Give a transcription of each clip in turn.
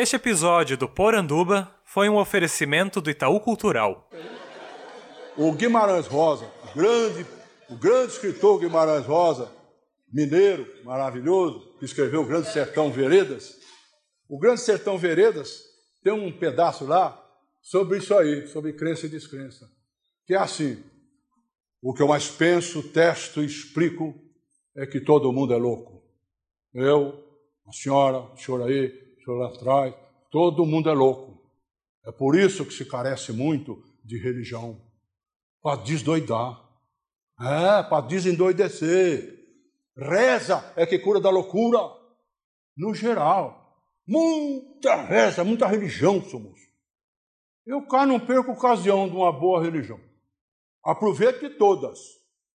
Este episódio do Poranduba foi um oferecimento do Itaú Cultural. O Guimarães Rosa, grande, o grande escritor Guimarães Rosa, mineiro, maravilhoso, que escreveu o Grande Sertão Veredas. O Grande Sertão Veredas tem um pedaço lá sobre isso aí, sobre crença e descrença, que é assim: o que eu mais penso, testo e explico é que todo mundo é louco. Eu, a senhora, o senhor aí, o senhor lá atrás, todo mundo é louco. É por isso que se carece muito de religião para desdoidar. É, para desendoidecer. Reza é que cura da loucura. No geral. Muita reza, muita religião somos. Eu cá não perco ocasião de uma boa religião. Aproveite todas.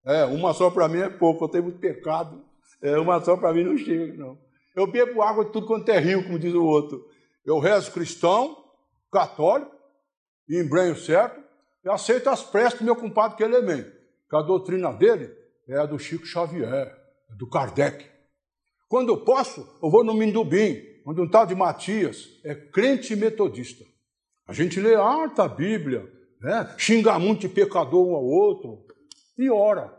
É, uma só para mim é pouco, eu tenho muito pecado. É, uma só para mim não chega, não. Eu bebo água de tudo quanto é rio, como diz o outro. Eu rezo cristão, católico, embrenho certo, e aceito as preces do meu compadre que a doutrina dele é a do Chico Xavier, é do Kardec. Quando eu posso, eu vou no Mindubim, onde um tal de Matias é crente metodista. A gente lê harta a Bíblia, né? xinga muito de pecador um ao outro, e ora,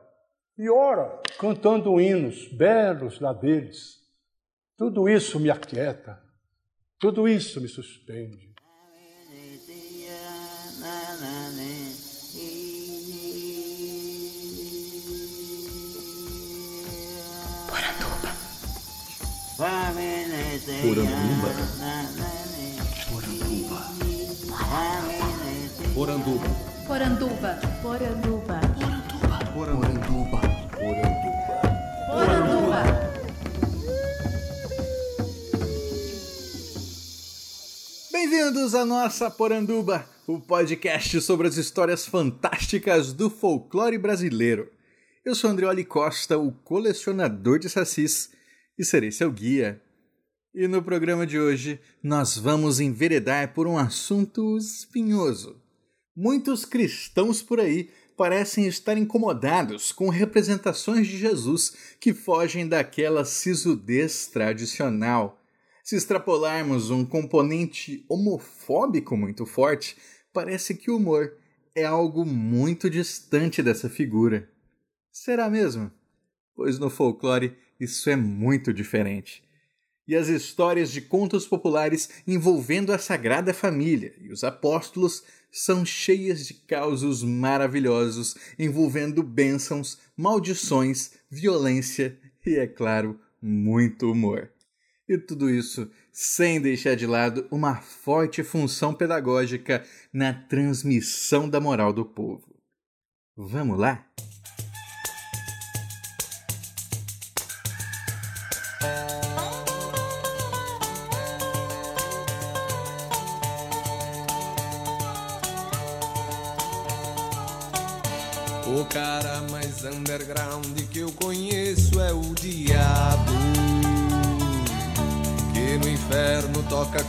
e ora, cantando hinos belos lá deles. Tudo isso me aquieta, tudo isso me suspende. Poranduba. Poranduba. Poranduba. Poranduba. Poranduba. Poranduba. Bem-vindos à nossa Poranduba, o podcast sobre as histórias fantásticas do folclore brasileiro. Eu sou Andreoli Costa, o colecionador de sacis, e serei seu guia. E no programa de hoje, nós vamos enveredar por um assunto espinhoso. Muitos cristãos por aí parecem estar incomodados com representações de Jesus que fogem daquela sisudez tradicional. Se extrapolarmos um componente homofóbico muito forte, parece que o humor é algo muito distante dessa figura. Será mesmo? Pois no folclore isso é muito diferente. E as histórias de contos populares envolvendo a Sagrada Família e os apóstolos são cheias de causos maravilhosos envolvendo bênçãos, maldições, violência e, é claro, muito humor. E tudo isso sem deixar de lado uma forte função pedagógica na transmissão da moral do povo. Vamos lá?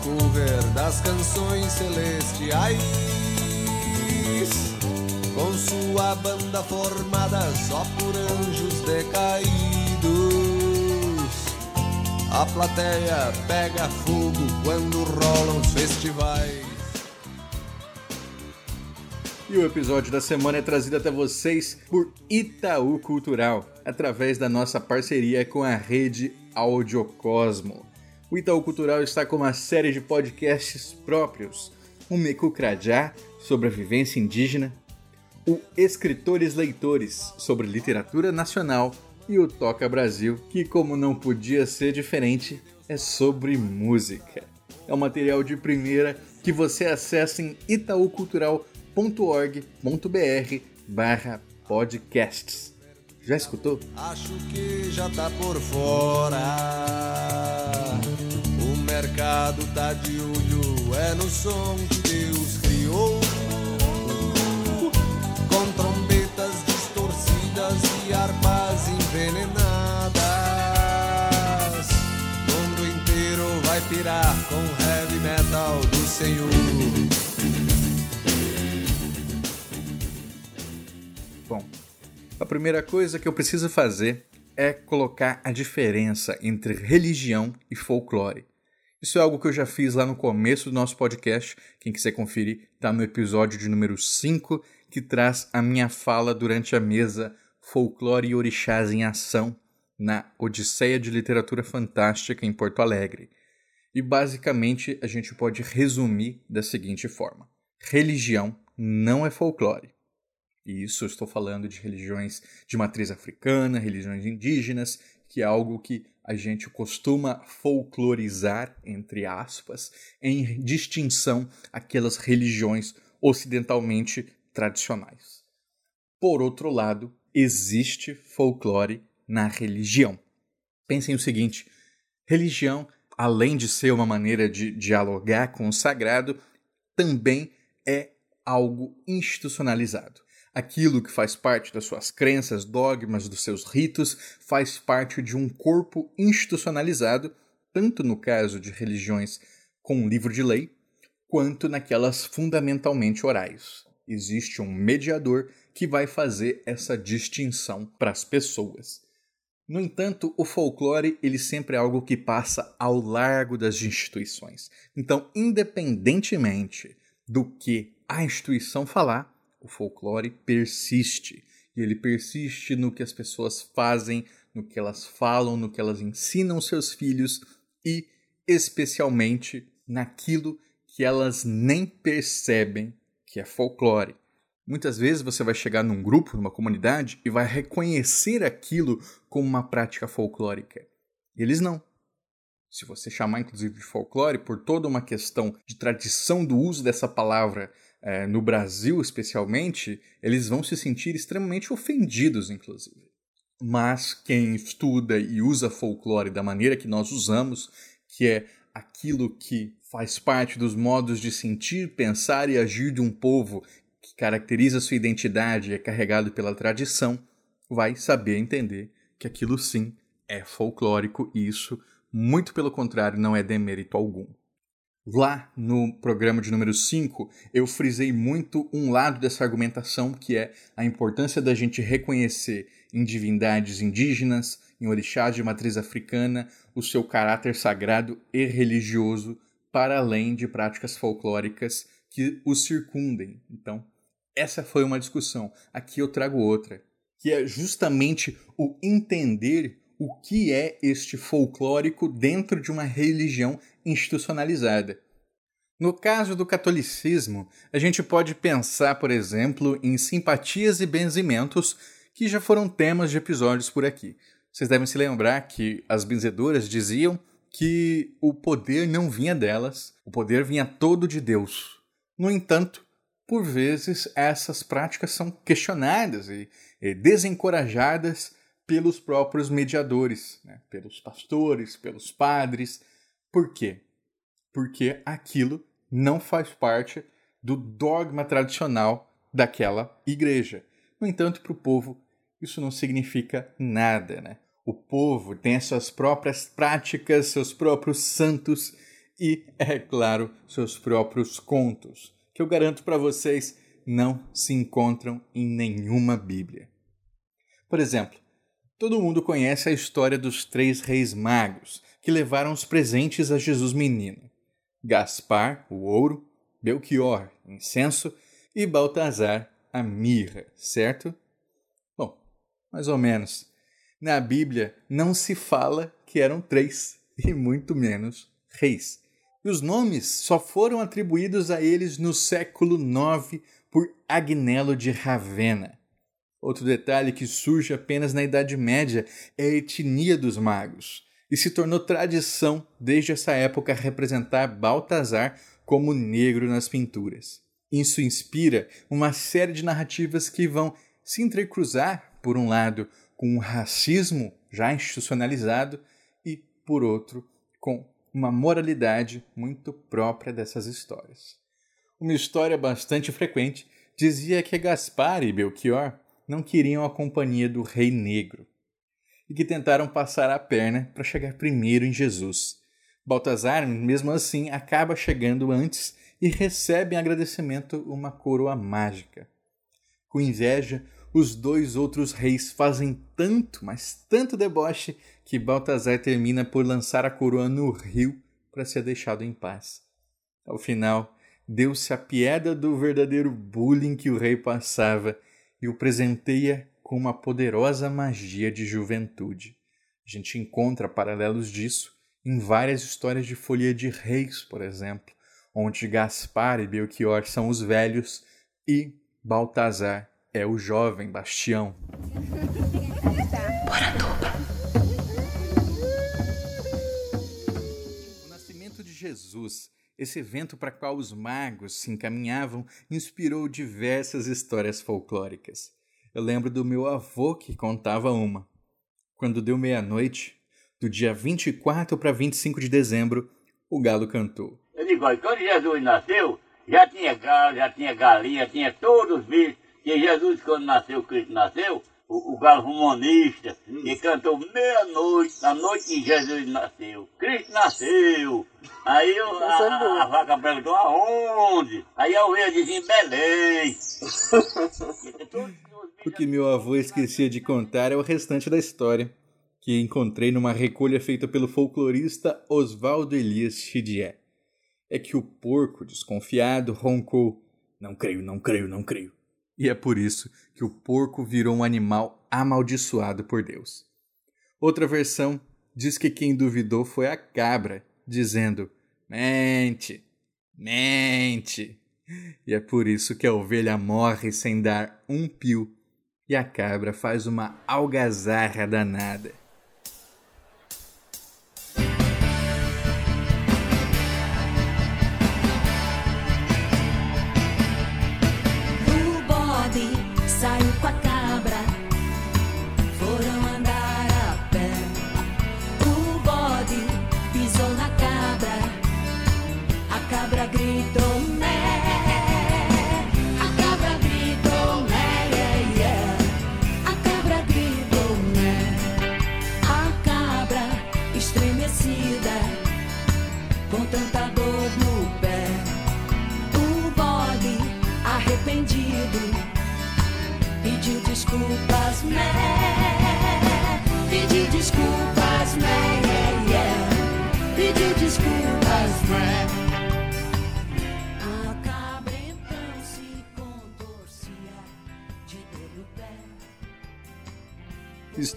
Cover das canções celestiais. Com sua banda formada só por anjos decaídos. A plateia pega fogo quando rolam os festivais. E o episódio da semana é trazido até vocês por Itaú Cultural, através da nossa parceria com a rede Audiocosmo. O Itaú Cultural está com uma série de podcasts próprios, o Meku Krajá, sobre a vivência indígena, o Escritores Leitores, sobre literatura nacional, e o Toca Brasil, que, como não podia ser diferente, é sobre música. É um material de primeira que você acessa em itaucultural.com www.org.br barra podcasts. Já escutou? Acho que já tá por fora. O mercado tá de olho, é no som que Deus criou. Com trombetas distorcidas e harpas envenenadas. O mundo inteiro vai pirar com heavy metal do Senhor. A primeira coisa que eu preciso fazer é colocar a diferença entre religião e folclore. Isso é algo que eu já fiz lá no começo do nosso podcast. Quem quiser conferir, está no episódio de número 5, que traz a minha fala durante a mesa Folclore e Orixás em Ação, na Odisseia de Literatura Fantástica em Porto Alegre. E basicamente a gente pode resumir da seguinte forma: religião não é folclore. E isso estou falando de religiões de matriz africana, religiões indígenas, que é algo que a gente costuma folclorizar, entre aspas, em distinção aquelas religiões ocidentalmente tradicionais. Por outro lado, existe folclore na religião. Pensem o seguinte: religião, além de ser uma maneira de dialogar com o sagrado, também é algo institucionalizado. Aquilo que faz parte das suas crenças, dogmas, dos seus ritos, faz parte de um corpo institucionalizado, tanto no caso de religiões com um livro de lei, quanto naquelas fundamentalmente orais. Existe um mediador que vai fazer essa distinção para as pessoas. No entanto, o folclore ele sempre é algo que passa ao largo das instituições. Então, independentemente do que a instituição falar, o folclore persiste. E ele persiste no que as pessoas fazem, no que elas falam, no que elas ensinam seus filhos e, especialmente, naquilo que elas nem percebem que é folclore. Muitas vezes você vai chegar num grupo, numa comunidade, e vai reconhecer aquilo como uma prática folclórica. Eles não. Se você chamar, inclusive, de folclore, por toda uma questão de tradição do uso dessa palavra é, no Brasil especialmente, eles vão se sentir extremamente ofendidos, inclusive. Mas quem estuda e usa folclore da maneira que nós usamos, que é aquilo que faz parte dos modos de sentir, pensar e agir de um povo que caracteriza sua identidade e é carregado pela tradição, vai saber entender que aquilo sim é folclórico e isso, muito pelo contrário, não é demérito algum. Lá no programa de número 5, eu frisei muito um lado dessa argumentação, que é a importância da gente reconhecer em divindades indígenas, em orixás de matriz africana, o seu caráter sagrado e religioso, para além de práticas folclóricas que os circundem. Então, essa foi uma discussão. Aqui eu trago outra, que é justamente o entender o que é este folclórico dentro de uma religião institucionalizada. No caso do catolicismo, a gente pode pensar, por exemplo, em simpatias e benzimentos que já foram temas de episódios por aqui. Vocês devem se lembrar que as benzedoras diziam que o poder não vinha delas, o poder vinha todo de Deus. No entanto, por vezes essas práticas são questionadas e, e desencorajadas pelos próprios mediadores, né? pelos pastores, pelos padres. Por quê? Porque aquilo não faz parte do dogma tradicional daquela igreja. No entanto, para o povo, isso não significa nada. Né? O povo tem as suas próprias práticas, seus próprios santos e, é claro, seus próprios contos, que eu garanto para vocês não se encontram em nenhuma Bíblia. Por exemplo, Todo mundo conhece a história dos três reis magos que levaram os presentes a Jesus menino: Gaspar, o ouro, Belchior, incenso e Baltazar, a mirra, certo? Bom, mais ou menos. Na Bíblia não se fala que eram três, e muito menos reis. E os nomes só foram atribuídos a eles no século IX por Agnello de Ravenna. Outro detalhe que surge apenas na Idade Média é a etnia dos magos, e se tornou tradição desde essa época representar Baltazar como negro nas pinturas. Isso inspira uma série de narrativas que vão se entrecruzar, por um lado, com o racismo já institucionalizado e, por outro, com uma moralidade muito própria dessas histórias. Uma história bastante frequente dizia que Gaspar e Belchior não queriam a companhia do Rei Negro e que tentaram passar a perna para chegar primeiro em Jesus. Baltazar, mesmo assim, acaba chegando antes e recebe em agradecimento uma coroa mágica. Com inveja, os dois outros reis fazem tanto, mas tanto deboche, que Baltazar termina por lançar a coroa no rio para ser deixado em paz. Ao final, deu-se a piada do verdadeiro bullying que o rei passava e o presenteia com uma poderosa magia de juventude. A gente encontra paralelos disso em várias histórias de Folia de Reis, por exemplo, onde Gaspar e Belchior são os velhos e Baltazar é o jovem bastião. O nascimento de Jesus, esse evento para qual os magos se encaminhavam, inspirou diversas histórias folclóricas. Eu lembro do meu avô que contava uma. Quando deu meia-noite, do dia 24 para 25 de dezembro, o galo cantou. Eu digo, olha, quando Jesus nasceu, já tinha galo, já tinha galinha, tinha todos os bichos. Que Jesus, quando nasceu, Cristo nasceu, o, o galo romanista, que cantou meia-noite, na noite que Jesus nasceu. Cristo nasceu. Aí eu, a, a, a vaca perguntou aonde? Aí a ovelha dizia em Belém. O que meu avô esquecia de contar é o restante da história, que encontrei numa recolha feita pelo folclorista Oswaldo Elias Chidier. É que o porco, desconfiado, roncou: Não creio, não creio, não creio. E é por isso que o porco virou um animal amaldiçoado por Deus. Outra versão diz que quem duvidou foi a cabra, dizendo: Mente, mente. E é por isso que a ovelha morre sem dar um pio e a cabra faz uma algazarra danada.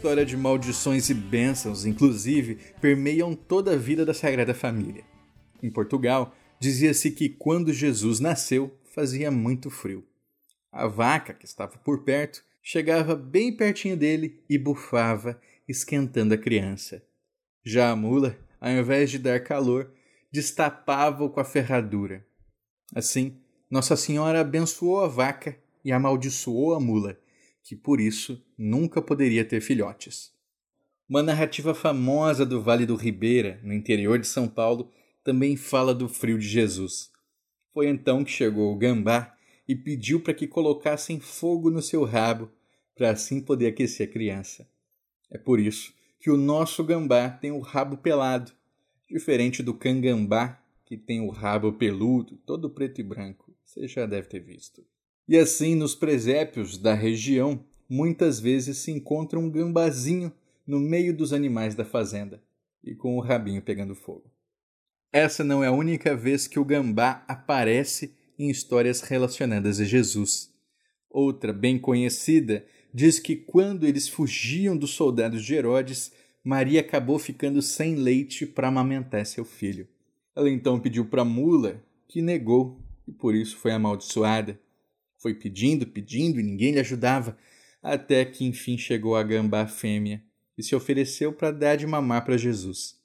História de maldições e bênçãos, inclusive, permeiam toda a vida da Sagrada Família. Em Portugal, dizia-se que quando Jesus nasceu, fazia muito frio. A vaca, que estava por perto, chegava bem pertinho dele e bufava, esquentando a criança. Já a mula, ao invés de dar calor, destapava-o com a ferradura. Assim, Nossa Senhora abençoou a vaca e amaldiçoou a mula, que por isso nunca poderia ter filhotes. Uma narrativa famosa do Vale do Ribeira, no interior de São Paulo, também fala do frio de Jesus. Foi então que chegou o gambá e pediu para que colocassem fogo no seu rabo, para assim poder aquecer a criança. É por isso que o nosso gambá tem o rabo pelado, diferente do cangambá, que tem o rabo peludo, todo preto e branco. Você já deve ter visto. E assim, nos presépios da região, muitas vezes se encontra um gambazinho no meio dos animais da fazenda e com o rabinho pegando fogo. Essa não é a única vez que o gambá aparece em histórias relacionadas a Jesus. Outra, bem conhecida, diz que quando eles fugiam dos soldados de Herodes, Maria acabou ficando sem leite para amamentar seu filho. Ela então pediu para a mula, que negou e por isso foi amaldiçoada. Foi pedindo, pedindo e ninguém lhe ajudava, até que enfim chegou a gambá fêmea e se ofereceu para dar de mamar para Jesus.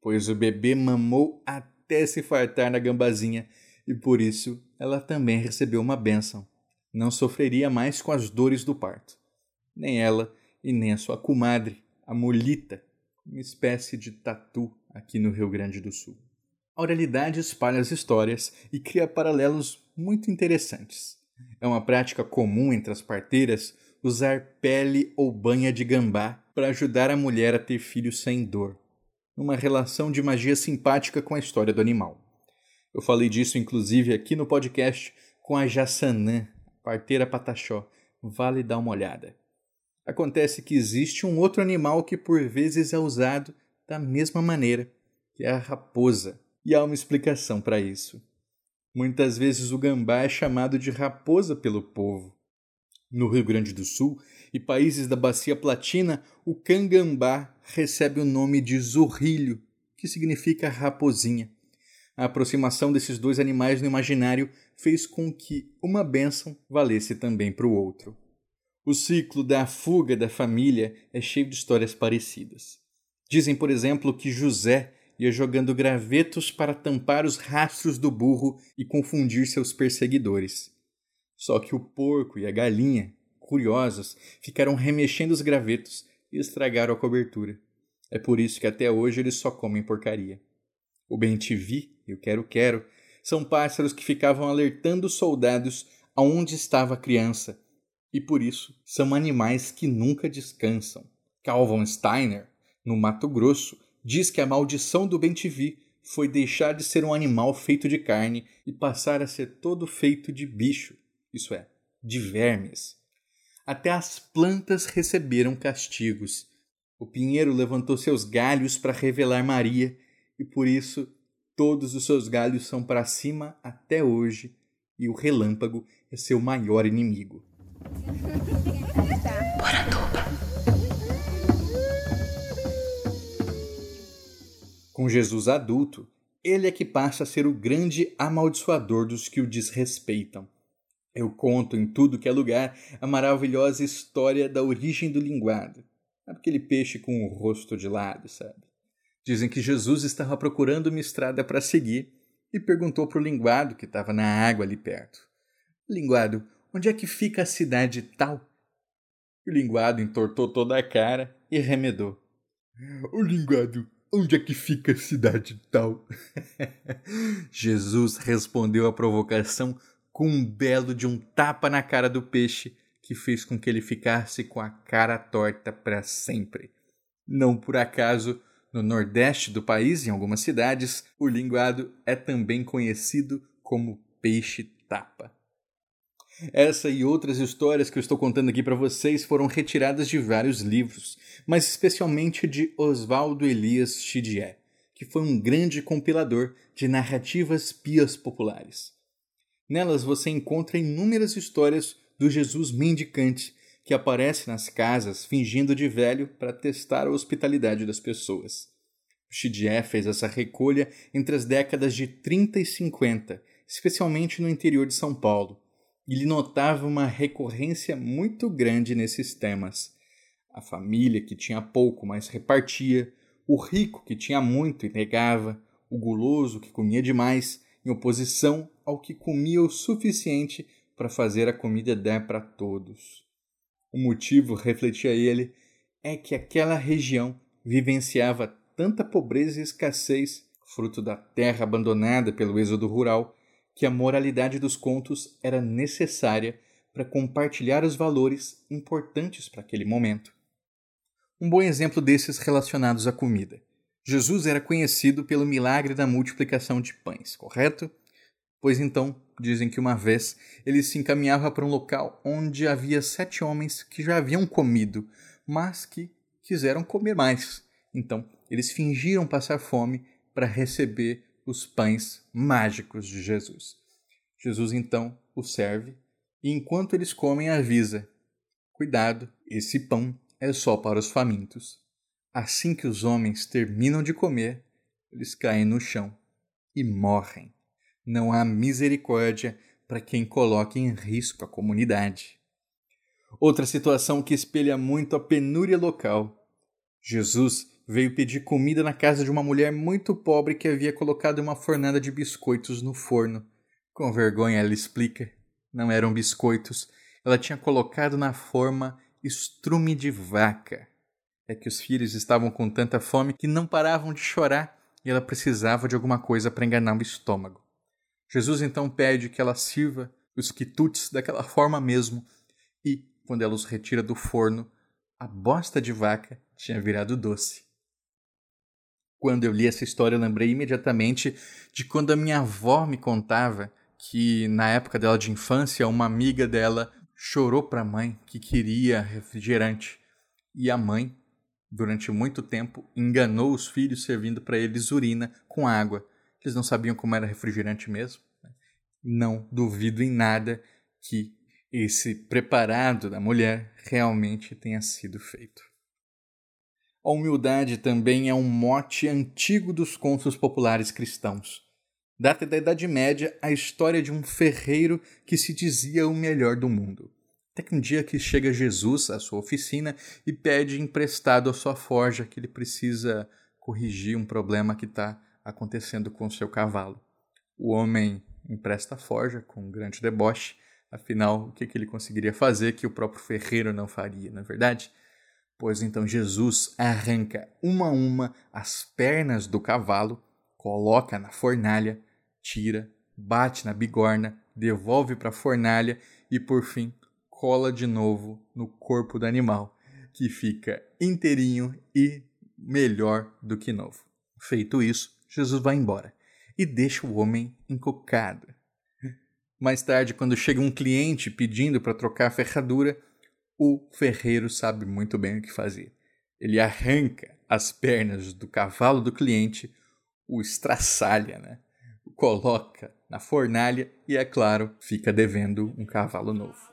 Pois o bebê mamou até se fartar na gambazinha e por isso ela também recebeu uma bênção. Não sofreria mais com as dores do parto. Nem ela e nem a sua comadre, a molita, uma espécie de tatu aqui no Rio Grande do Sul. A oralidade espalha as histórias e cria paralelos muito interessantes. É uma prática comum entre as parteiras usar pele ou banha de gambá para ajudar a mulher a ter filhos sem dor, numa relação de magia simpática com a história do animal. Eu falei disso inclusive aqui no podcast com a Jassanã, parteira Pataxó. Vale dar uma olhada. Acontece que existe um outro animal que por vezes é usado da mesma maneira que é a raposa, e há uma explicação para isso. Muitas vezes o gambá é chamado de raposa pelo povo. No Rio Grande do Sul e países da Bacia Platina, o cangambá recebe o nome de zurrilho, que significa raposinha. A aproximação desses dois animais no imaginário fez com que uma bênção valesse também para o outro. O ciclo da fuga da família é cheio de histórias parecidas. Dizem, por exemplo, que José ia jogando gravetos para tampar os rastros do burro e confundir seus perseguidores. Só que o porco e a galinha, curiosos, ficaram remexendo os gravetos e estragaram a cobertura. É por isso que até hoje eles só comem porcaria. O bem-te-vi e o quero-quero são pássaros que ficavam alertando os soldados aonde estava a criança, e por isso são animais que nunca descansam. Calvin Steiner, no Mato Grosso, diz que a maldição do bem-te-vi foi deixar de ser um animal feito de carne e passar a ser todo feito de bicho, isso é, de vermes. Até as plantas receberam castigos. O pinheiro levantou seus galhos para revelar Maria, e por isso todos os seus galhos são para cima até hoje, e o relâmpago é seu maior inimigo. Com Jesus adulto, ele é que passa a ser o grande amaldiçoador dos que o desrespeitam. Eu conto em tudo que é lugar a maravilhosa história da origem do linguado. Aquele peixe com o rosto de lado, sabe? Dizem que Jesus estava procurando uma estrada para seguir e perguntou para o linguado que estava na água ali perto: Linguado, onde é que fica a cidade tal? O linguado entortou toda a cara e remedou: O linguado, onde é que fica a cidade tal? Jesus respondeu à provocação com um belo de um tapa na cara do peixe que fez com que ele ficasse com a cara torta para sempre. Não por acaso, no nordeste do país, em algumas cidades, o linguado é também conhecido como peixe-tapa. Essa e outras histórias que eu estou contando aqui para vocês foram retiradas de vários livros, mas especialmente de Oswaldo Elias Chidier, que foi um grande compilador de narrativas pias populares. Nelas você encontra inúmeras histórias do Jesus mendicante que aparece nas casas fingindo de velho para testar a hospitalidade das pessoas. Chidier fez essa recolha entre as décadas de 30 e 50, especialmente no interior de São Paulo, e lhe notava uma recorrência muito grande nesses temas. A família que tinha pouco, mas repartia, o rico que tinha muito e negava, o guloso que comia demais, em oposição ao que comia o suficiente para fazer a comida dar para todos. O motivo, refletia ele, é que aquela região vivenciava tanta pobreza e escassez, fruto da terra abandonada pelo êxodo rural, que a moralidade dos contos era necessária para compartilhar os valores importantes para aquele momento. Um bom exemplo desses relacionados à comida. Jesus era conhecido pelo milagre da multiplicação de pães, correto? Pois então, dizem que uma vez ele se encaminhava para um local onde havia sete homens que já haviam comido, mas que quiseram comer mais. Então, eles fingiram passar fome para receber os pães mágicos de Jesus. Jesus então os serve e enquanto eles comem avisa: Cuidado, esse pão é só para os famintos. Assim que os homens terminam de comer, eles caem no chão e morrem. Não há misericórdia para quem coloque em risco a comunidade. Outra situação que espelha muito a penúria local. Jesus veio pedir comida na casa de uma mulher muito pobre que havia colocado uma fornada de biscoitos no forno. Com vergonha, ela explica: não eram biscoitos, ela tinha colocado na forma estrume de vaca. É que os filhos estavam com tanta fome que não paravam de chorar e ela precisava de alguma coisa para enganar o estômago. Jesus então pede que ela sirva os quitutes daquela forma mesmo e, quando ela os retira do forno, a bosta de vaca tinha virado doce. Quando eu li essa história, eu lembrei imediatamente de quando a minha avó me contava que, na época dela de infância, uma amiga dela chorou para a mãe que queria refrigerante. E a mãe durante muito tempo, enganou os filhos servindo para eles urina com água. Eles não sabiam como era refrigerante mesmo. né? Não duvido em nada que esse preparado da mulher realmente tenha sido feito. A humildade também é um mote antigo dos contos populares cristãos. Data da Idade Média a história de um ferreiro que se dizia o melhor do mundo. Até que um dia que chega Jesus à sua oficina e pede emprestado a sua forja que ele precisa corrigir um problema que está acontecendo com o seu cavalo. O homem empresta a forja com um grande deboche, afinal, o que, que ele conseguiria fazer que o próprio ferreiro não faria, não é verdade? Pois então Jesus arranca uma a uma as pernas do cavalo, coloca na fornalha, tira, bate na bigorna, devolve para a fornalha e por fim cola de novo no corpo do animal, que fica inteirinho e melhor do que novo. Feito isso, Jesus vai embora e deixa o homem encucado. Mais tarde, quando chega um cliente pedindo para trocar a ferradura, o ferreiro sabe muito bem o que fazer. Ele arranca as pernas do cavalo do cliente, o estraçalha, né? o coloca na fornalha e, é claro, fica devendo um cavalo novo.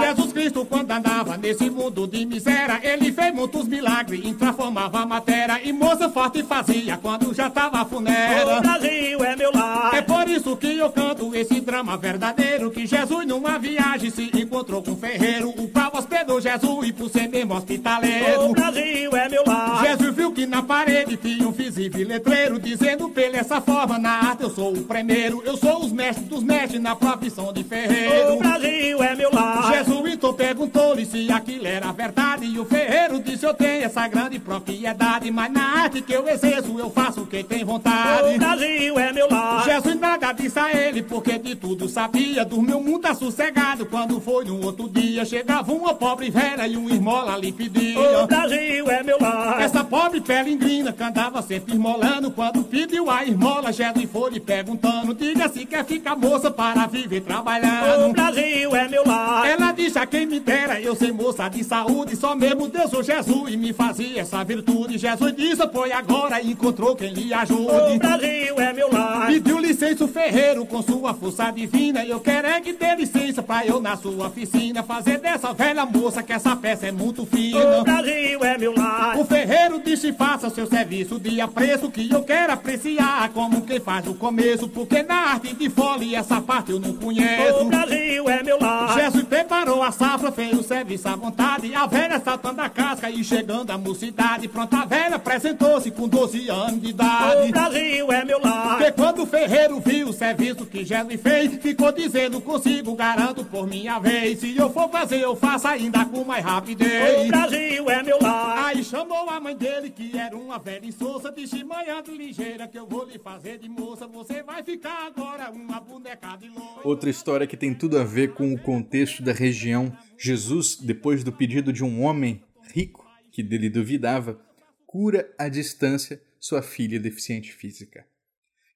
Jesus Cristo, quando andava nesse mundo de miséria, ele fez muitos milagres, transformava matéria e moça forte fazia quando já tava funera. O Brasil é meu lar. É por isso que eu canto esse drama verdadeiro, que Jesus numa viagem se encontrou com um ferreiro, o qual hospedou Jesus e por ser mesmo hospitaleiro. O Brasil é meu lar. Jesus viu que na parede tinha um visível letreiro, dizendo pra ele essa forma, na arte eu sou o primeiro, eu sou os mestres dos mestres na profissão de ferreiro. O Brasil é meu lar. Jesus então perguntou-lhe se aquilo era verdade. E o ferreiro disse: Eu tenho essa grande propriedade. Mas na arte que eu exerço, eu faço o que tem vontade. O Brasil é meu lar. Jesus nada disse a ele, porque de tudo sabia. Dormiu muito sossegado quando foi no outro dia. Chegava uma pobre velha e um esmola lhe pedia. O Brasil é meu lar. Essa pobre pelingrina que andava sempre esmolando. Quando pediu a esmola, Jesus foi lhe perguntando: Diga se quer ficar moça para viver trabalhando. O Brasil é meu lar. Ela disse a quem me dera, eu ser moça de saúde, só mesmo Deus ou Jesus e me fazia essa virtude. Jesus disse, foi agora e encontrou quem lhe ajude. O Brasil é meu lar. Pediu licença o ferreiro com sua força divina. Eu quero é que dê licença pra eu na sua oficina fazer dessa velha moça que essa peça é muito fina. O Brasil é meu lar. O ferreiro disse, faça seu serviço de apreço que eu quero apreciar como quem faz no começo, porque na arte de fole essa parte eu não conheço. O Brasil é meu lar. Jesus preparou a safra, fez o serviço à vontade. A velha saltando a casca e chegando à mocidade. Pronta a velha apresentou-se com 12 anos de idade. O Brasil é meu lar. Porque quando o ferreiro viu o serviço que Jesus fez, ficou dizendo consigo, garanto por minha vez. Se eu for fazer, eu faço ainda com mais rapidez. O Brasil é meu lar. Aí chamou a mãe dele, que era uma velha insossa, disse, manhando ligeira, que eu vou lhe fazer de moça. Você vai ficar agora uma boneca de loira. Outra história que tem tudo a ver com o contexto da região. Jesus, depois do pedido de um homem rico, que dele duvidava, cura à distância sua filha deficiente física.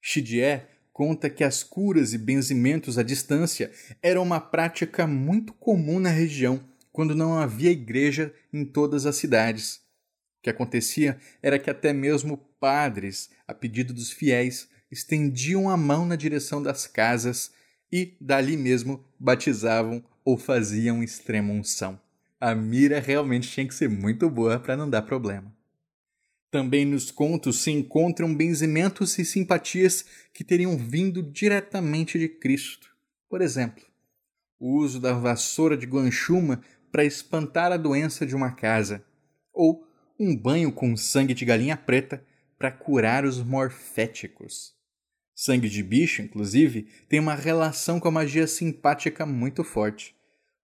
Chidier conta que as curas e benzimentos à distância eram uma prática muito comum na região quando não havia igreja em todas as cidades. O que acontecia era que até mesmo padres, a pedido dos fiéis, estendiam a mão na direção das casas e dali mesmo batizavam ou faziam extrema unção. A mira realmente tinha que ser muito boa para não dar problema. Também nos contos se encontram benzimentos e simpatias que teriam vindo diretamente de Cristo. Por exemplo, o uso da vassoura de guanchuma para espantar a doença de uma casa, ou um banho com sangue de galinha preta para curar os morféticos. Sangue de bicho, inclusive, tem uma relação com a magia simpática muito forte.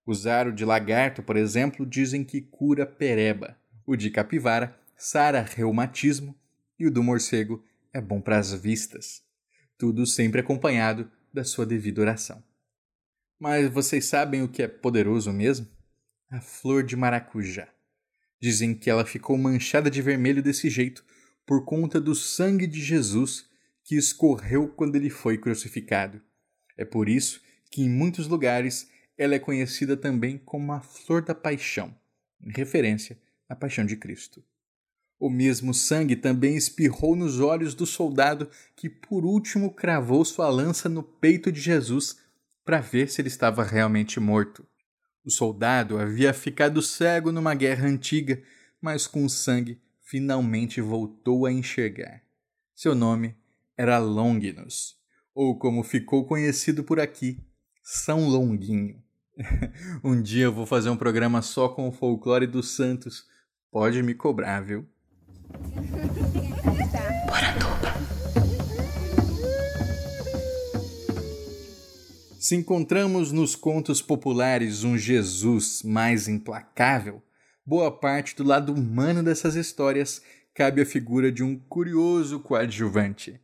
Usar o de lagarto, por exemplo, dizem que cura pereba. O de capivara sara reumatismo e o do morcego é bom para as vistas. Tudo sempre acompanhado da sua devida oração. Mas vocês sabem o que é poderoso mesmo? A flor de maracujá. Dizem que ela ficou manchada de vermelho desse jeito por conta do sangue de Jesus que escorreu quando ele foi crucificado. É por isso que em muitos lugares ela é conhecida também como a flor da paixão, em referência a paixão de Cristo. O mesmo sangue também espirrou nos olhos do soldado que por último cravou sua lança no peito de Jesus para ver se ele estava realmente morto. O soldado havia ficado cego numa guerra antiga, mas com o sangue finalmente voltou a enxergar. Seu nome era Longinus, ou como ficou conhecido por aqui, São Longuinho. um dia eu vou fazer um programa só com o folclore dos santos. Pode me cobrar, viu? Se encontramos nos contos populares um Jesus mais implacável, boa parte do lado humano dessas histórias cabe a figura de um curioso coadjuvante,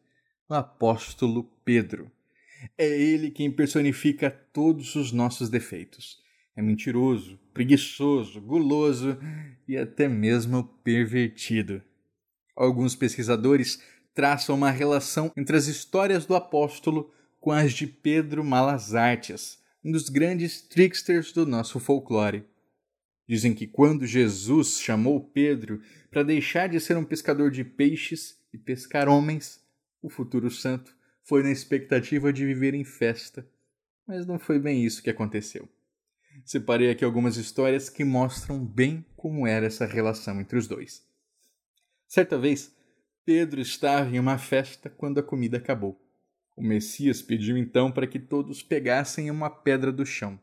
o apóstolo Pedro. É ele quem personifica todos os nossos defeitos. É mentiroso, preguiçoso, guloso e até mesmo pervertido. Alguns pesquisadores traçam uma relação entre as histórias do apóstolo com as de Pedro Malas Artes, um dos grandes tricksters do nosso folclore. Dizem que quando Jesus chamou Pedro para deixar de ser um pescador de peixes e pescar homens, o futuro santo foi na expectativa de viver em festa. Mas não foi bem isso que aconteceu. Separei aqui algumas histórias que mostram bem como era essa relação entre os dois. Certa vez, Pedro estava em uma festa quando a comida acabou. O Messias pediu então para que todos pegassem uma pedra do chão.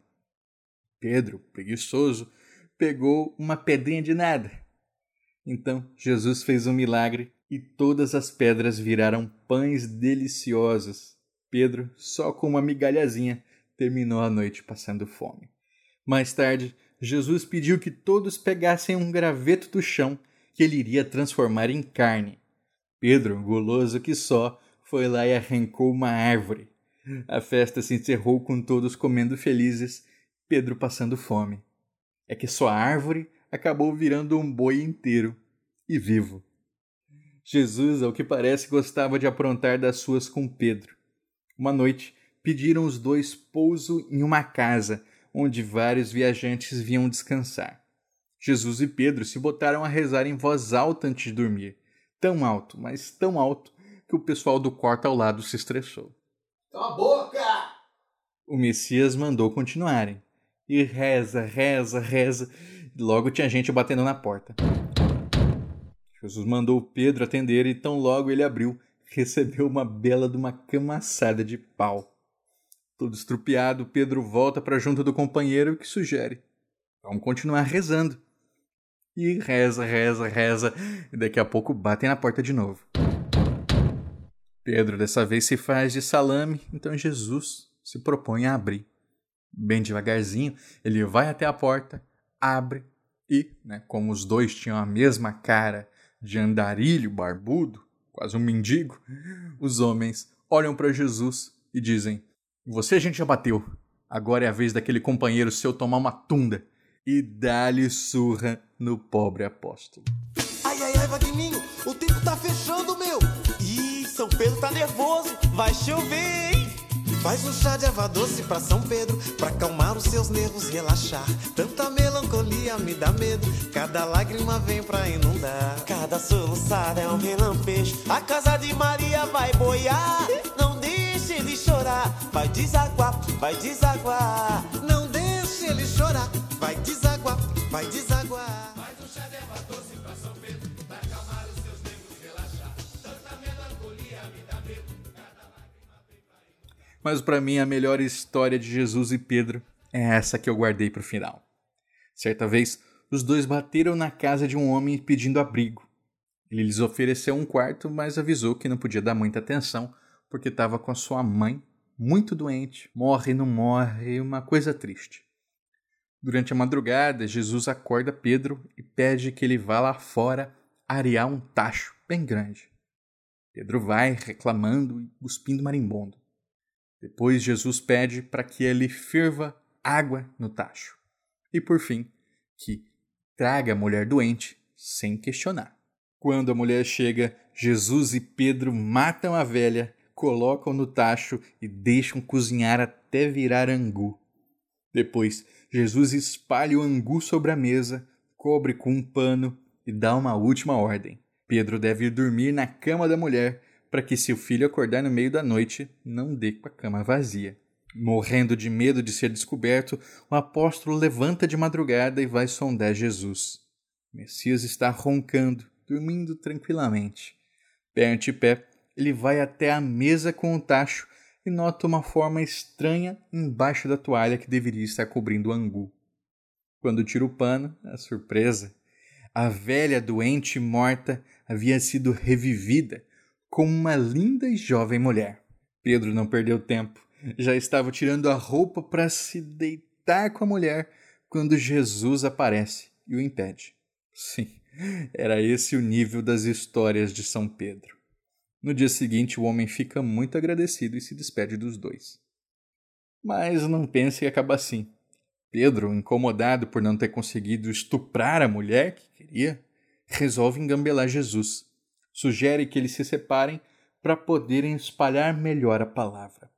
Pedro, preguiçoso, pegou uma pedrinha de nada. Então Jesus fez um milagre e todas as pedras viraram pães deliciosos. Pedro, só com uma migalhazinha, terminou a noite passando fome. Mais tarde, Jesus pediu que todos pegassem um graveto do chão que ele iria transformar em carne. Pedro, guloso que só, foi lá e arrancou uma árvore. A festa se encerrou com todos comendo felizes, Pedro passando fome. É que sua árvore acabou virando um boi inteiro e vivo. Jesus, ao que parece, gostava de aprontar das suas com Pedro. Uma noite, pediram os dois pouso em uma casa onde vários viajantes vinham descansar. Jesus e Pedro se botaram a rezar em voz alta antes de dormir. Tão alto, mas tão alto, que o pessoal do quarto ao lado se estressou. Cala a boca! O Messias mandou continuarem. E reza, reza, reza. Logo tinha gente batendo na porta. Jesus mandou Pedro atender e tão logo ele abriu, recebeu uma bela de uma camaçada de pau. Todo estrupiado, Pedro volta para junto do companheiro que sugere: Vamos continuar rezando. E reza, reza, reza, e daqui a pouco batem na porta de novo. Pedro dessa vez se faz de salame, então Jesus se propõe a abrir. Bem devagarzinho, ele vai até a porta, abre e, né, como os dois tinham a mesma cara de andarilho barbudo, quase um mendigo, os homens olham para Jesus e dizem: Você a gente já bateu, agora é a vez daquele companheiro seu tomar uma tunda. E dá-lhe surra no pobre apóstolo. Ai, ai, ai, Vagninho, o tempo tá fechando, meu. Ih, São Pedro tá nervoso, vai chover, hein? Faz um chá de erva doce pra São Pedro, pra acalmar os seus nervos e relaxar. Tanta melancolia me dá medo, cada lágrima vem pra inundar. Cada soluçada é um relampejo, a casa de Maria vai boiar. Não deixe ele chorar, vai desaguar, vai desaguar. Não deixe ele chorar, vai desaguar, vai desaguar. Mas para mim a melhor história de Jesus e Pedro é essa que eu guardei para o final. Certa vez, os dois bateram na casa de um homem pedindo abrigo. Ele lhes ofereceu um quarto, mas avisou que não podia dar muita atenção porque estava com a sua mãe muito doente, morre não morre, uma coisa triste. Durante a madrugada, Jesus acorda Pedro e pede que ele vá lá fora arear um tacho bem grande. Pedro vai reclamando e cuspindo marimbondo. Depois Jesus pede para que ele ferva água no tacho. E por fim, que traga a mulher doente sem questionar. Quando a mulher chega, Jesus e Pedro matam a velha, colocam no tacho e deixam cozinhar até virar angu. Depois, Jesus espalha o angu sobre a mesa, cobre com um pano e dá uma última ordem. Pedro deve ir dormir na cama da mulher para que, se o filho acordar no meio da noite, não dê com a cama vazia. Morrendo de medo de ser descoberto, o apóstolo levanta de madrugada e vai sondar Jesus. O Messias está roncando, dormindo tranquilamente. Pé ante pé, ele vai até a mesa com o tacho e nota uma forma estranha embaixo da toalha que deveria estar cobrindo o angu. Quando tira o pano, a surpresa. A velha doente morta havia sido revivida como uma linda e jovem mulher. Pedro não perdeu tempo. Já estava tirando a roupa para se deitar com a mulher quando Jesus aparece e o impede. Sim, era esse o nível das histórias de São Pedro. No dia seguinte, o homem fica muito agradecido e se despede dos dois. Mas não pense que acaba assim. Pedro, incomodado por não ter conseguido estuprar a mulher que queria, resolve engambelar Jesus. Sugere que eles se separem para poderem espalhar melhor a palavra.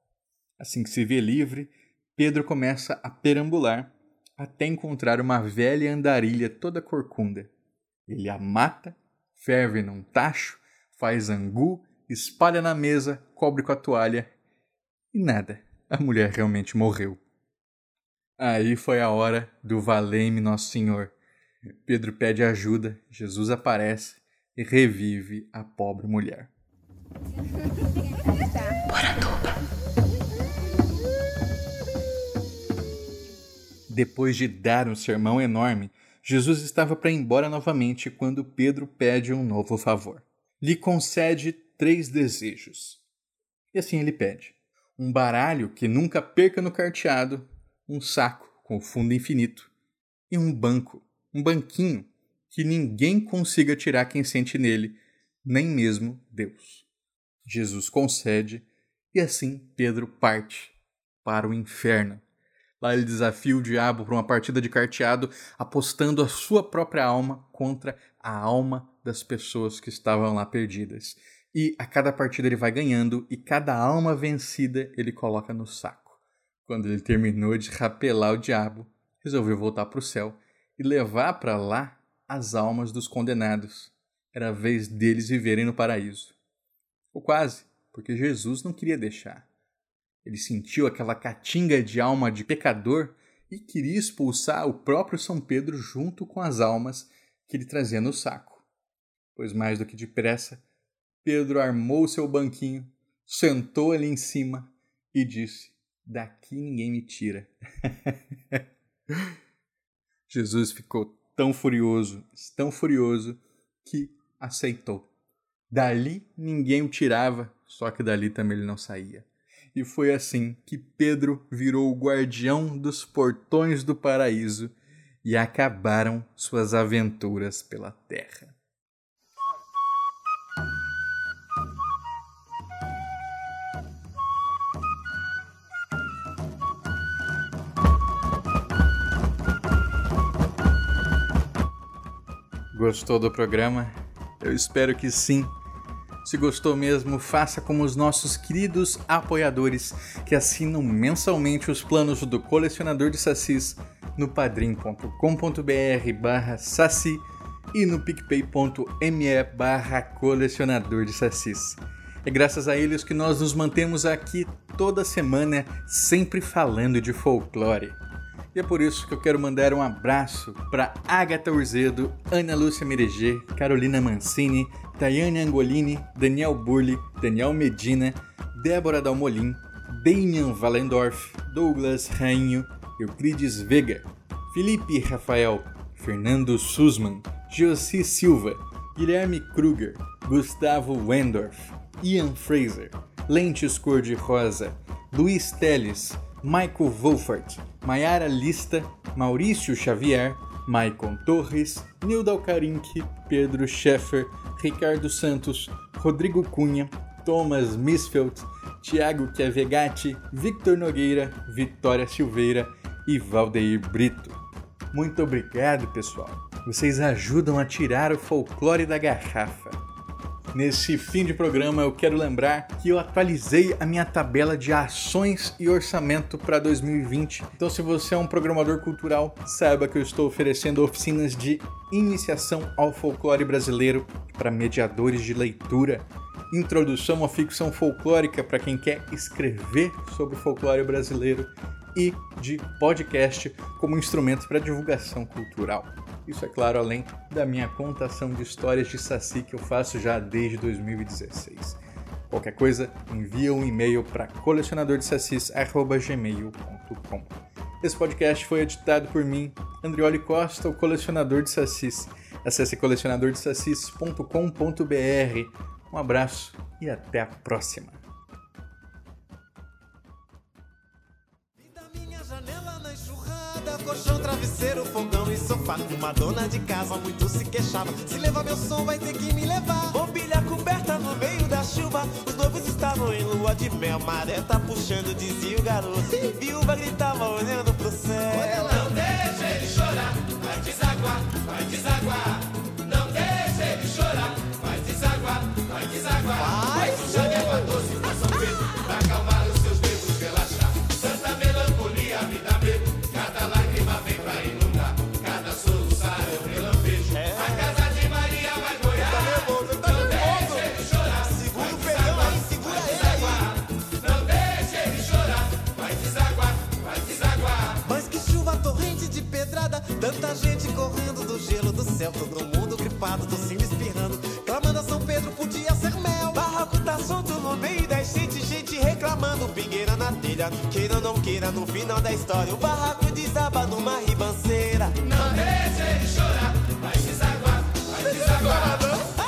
Assim que se vê livre, Pedro começa a perambular até encontrar uma velha andarilha toda corcunda. Ele a mata, ferve num tacho, faz angu, espalha na mesa, cobre com a toalha e nada. A mulher realmente morreu. Aí foi a hora do valei-me Nosso Senhor. Pedro pede ajuda, Jesus aparece e revive a pobre mulher. Depois de dar um sermão enorme, Jesus estava para ir embora novamente quando Pedro pede um novo favor. Lhe concede três desejos. E assim ele pede: um baralho que nunca perca no carteado, um saco com fundo infinito e um banco, um banquinho que ninguém consiga tirar quem sente nele, nem mesmo Deus. Jesus concede e assim Pedro parte para o inferno. Lá ele desafia o diabo para uma partida de carteado, apostando a sua própria alma contra a alma das pessoas que estavam lá perdidas. E a cada partida ele vai ganhando e cada alma vencida ele coloca no saco. Quando ele terminou de rapelar o diabo, resolveu voltar para o céu e levar para lá as almas dos condenados. Era a vez deles viverem no paraíso. Ou quase, porque Jesus não queria deixar. Ele sentiu aquela catinga de alma de pecador e queria expulsar o próprio São Pedro junto com as almas que ele trazia no saco. Pois mais do que depressa, Pedro armou seu banquinho, sentou ali em cima e disse: Daqui ninguém me tira. Jesus ficou tão furioso, tão furioso, que aceitou. Dali ninguém o tirava, só que dali também ele não saía. E foi assim que Pedro virou o guardião dos portões do paraíso e acabaram suas aventuras pela terra. Gostou do programa? Eu espero que sim. Se gostou mesmo, faça como os nossos queridos apoiadores que assinam mensalmente os planos do colecionador de sacis no padrim.com.br barra saci e no picpay.me barra colecionador de sacis. É graças a eles que nós nos mantemos aqui toda semana sempre falando de folclore. E é por isso que eu quero mandar um abraço para Agatha Urzedo, Ana Lúcia Mereger, Carolina Mancini, Tayane Angolini, Daniel Burli, Daniel Medina, Débora Dalmolin, Damian Valendorf, Douglas Rainho, Euclides Vega, Felipe Rafael, Fernando Sussman, Josi Silva, Guilherme Kruger, Gustavo Wendorf, Ian Fraser, Lentes Cor-de-Rosa, Luiz Teles, Michael Wolfert, Maiara Lista, Maurício Xavier, Maicon Torres, Nilda Alcarinque, Pedro Scheffer, Ricardo Santos, Rodrigo Cunha, Thomas Misfeld, Thiago Chiavegatti, Victor Nogueira, Vitória Silveira e Valdeir Brito. Muito obrigado, pessoal. Vocês ajudam a tirar o folclore da garrafa. Nesse fim de programa, eu quero lembrar que eu atualizei a minha tabela de ações e orçamento para 2020. Então, se você é um programador cultural, saiba que eu estou oferecendo oficinas de iniciação ao folclore brasileiro para mediadores de leitura, introdução à ficção folclórica para quem quer escrever sobre o folclore brasileiro e de podcast como instrumento para divulgação cultural. Isso é claro, além da minha contação de histórias de Saci que eu faço já desde 2016. Qualquer coisa, envia um e-mail para colecionadordesacis.gmail.com Esse podcast foi editado por mim, Andrioli Costa, o colecionador de sacis. Acesse colecionadordesacis.com.br. Um abraço e até a próxima. colchão, travesseiro, fogão sofá. Uma dona de casa muito se queixava. Se levar meu som, vai ter que me levar. Mobília coberta no meio da chuva. Os noivos estavam em lua de mel. Maré tá puxando, dizia o garoto. Viúva gritava olhando pro céu. Não deixa ele chorar, vai desaguar, vai desaguar. Não deixa ele chorar, vai desaguar, vai desaguar. Vai telha, queira ou não queira, no final da história, o barraco desaba numa ribanceira. Não deixa ele chorar, vai desaguar, vai desaguar.